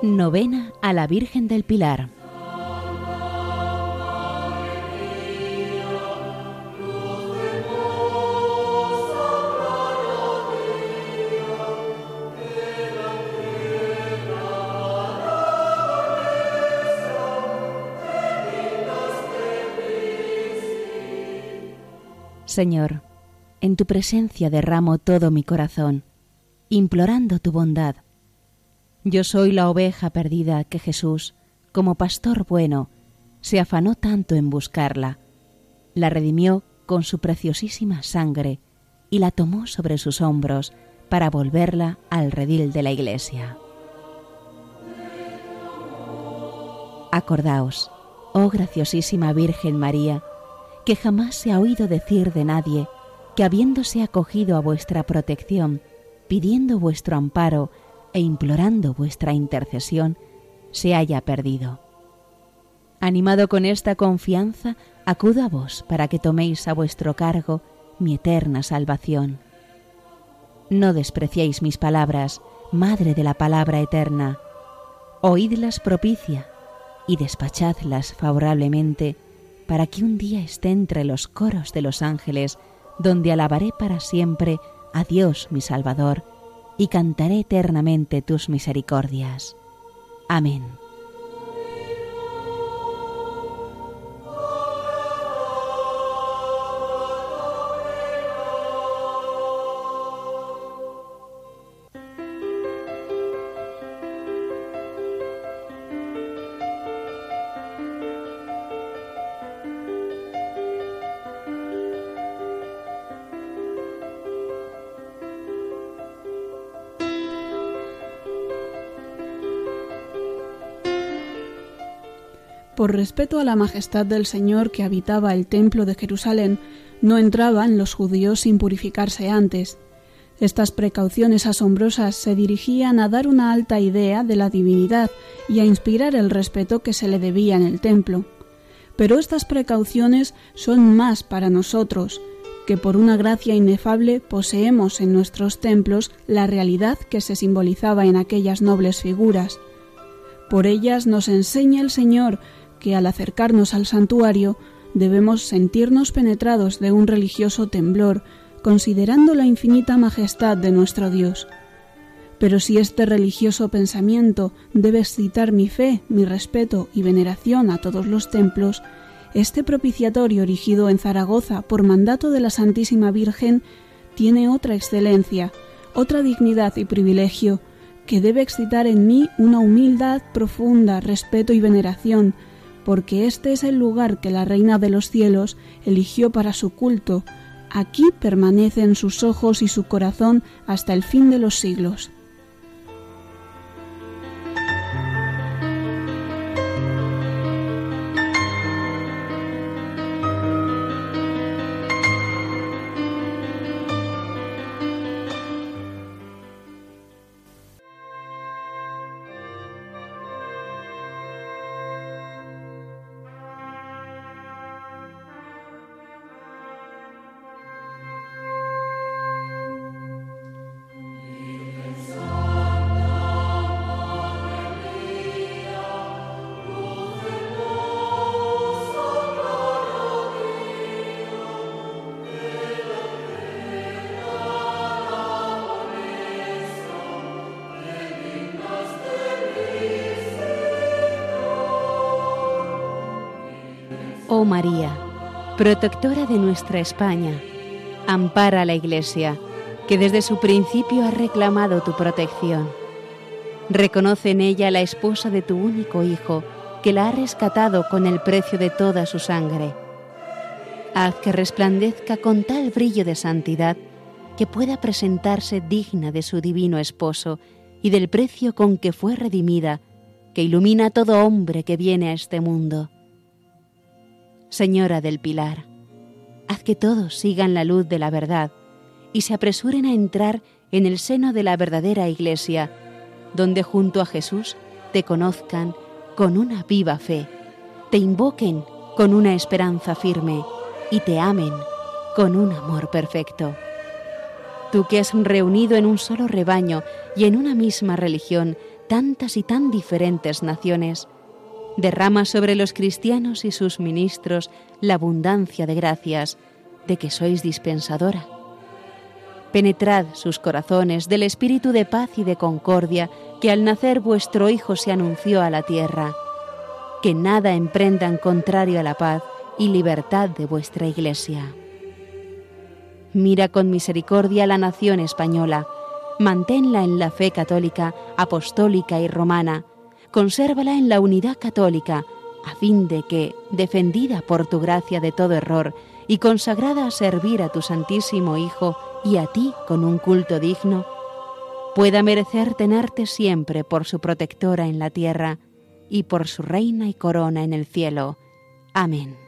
Novena a la Virgen del Pilar. Señor, en tu presencia derramo todo mi corazón, implorando tu bondad yo soy la oveja perdida que Jesús, como pastor bueno, se afanó tanto en buscarla, la redimió con su preciosísima sangre y la tomó sobre sus hombros para volverla al redil de la iglesia. Acordaos, oh graciosísima Virgen María, que jamás se ha oído decir de nadie que habiéndose acogido a vuestra protección, pidiendo vuestro amparo e implorando vuestra intercesión, se haya perdido. Animado con esta confianza, acudo a vos para que toméis a vuestro cargo mi eterna salvación. No despreciéis mis palabras, Madre de la palabra eterna. Oídlas propicia y despachadlas favorablemente para que un día esté entre los coros de los ángeles, donde alabaré para siempre a Dios mi Salvador y cantaré eternamente tus misericordias. Amén. Por respeto a la majestad del Señor que habitaba el templo de Jerusalén, no entraban los judíos sin purificarse antes. Estas precauciones asombrosas se dirigían a dar una alta idea de la divinidad y a inspirar el respeto que se le debía en el templo. Pero estas precauciones son más para nosotros, que por una gracia inefable poseemos en nuestros templos la realidad que se simbolizaba en aquellas nobles figuras. Por ellas nos enseña el Señor que al acercarnos al santuario debemos sentirnos penetrados de un religioso temblor, considerando la infinita majestad de nuestro Dios. Pero si este religioso pensamiento debe excitar mi fe, mi respeto y veneración a todos los templos, este propiciatorio erigido en Zaragoza por mandato de la Santísima Virgen tiene otra excelencia, otra dignidad y privilegio, que debe excitar en mí una humildad profunda, respeto y veneración, porque este es el lugar que la Reina de los cielos eligió para su culto. Aquí permanecen sus ojos y su corazón hasta el fin de los siglos. Oh María, protectora de nuestra España, ampara a la Iglesia, que desde su principio ha reclamado tu protección. Reconoce en ella la esposa de tu único Hijo, que la ha rescatado con el precio de toda su sangre. Haz que resplandezca con tal brillo de santidad que pueda presentarse digna de su divino esposo y del precio con que fue redimida, que ilumina a todo hombre que viene a este mundo. Señora del Pilar, haz que todos sigan la luz de la verdad y se apresuren a entrar en el seno de la verdadera Iglesia, donde junto a Jesús te conozcan con una viva fe, te invoquen con una esperanza firme y te amen con un amor perfecto. Tú que has reunido en un solo rebaño y en una misma religión tantas y tan diferentes naciones, derrama sobre los cristianos y sus ministros la abundancia de gracias de que sois dispensadora. Penetrad sus corazones del espíritu de paz y de concordia que al nacer vuestro Hijo se anunció a la tierra. Que nada emprendan contrario a la paz y libertad de vuestra Iglesia. Mira con misericordia la nación española, manténla en la fe católica, apostólica y romana, consérvala en la unidad católica, a fin de que, defendida por tu gracia de todo error y consagrada a servir a tu Santísimo Hijo y a ti con un culto digno, pueda merecer tenerte siempre por su protectora en la tierra y por su reina y corona en el cielo. Amén.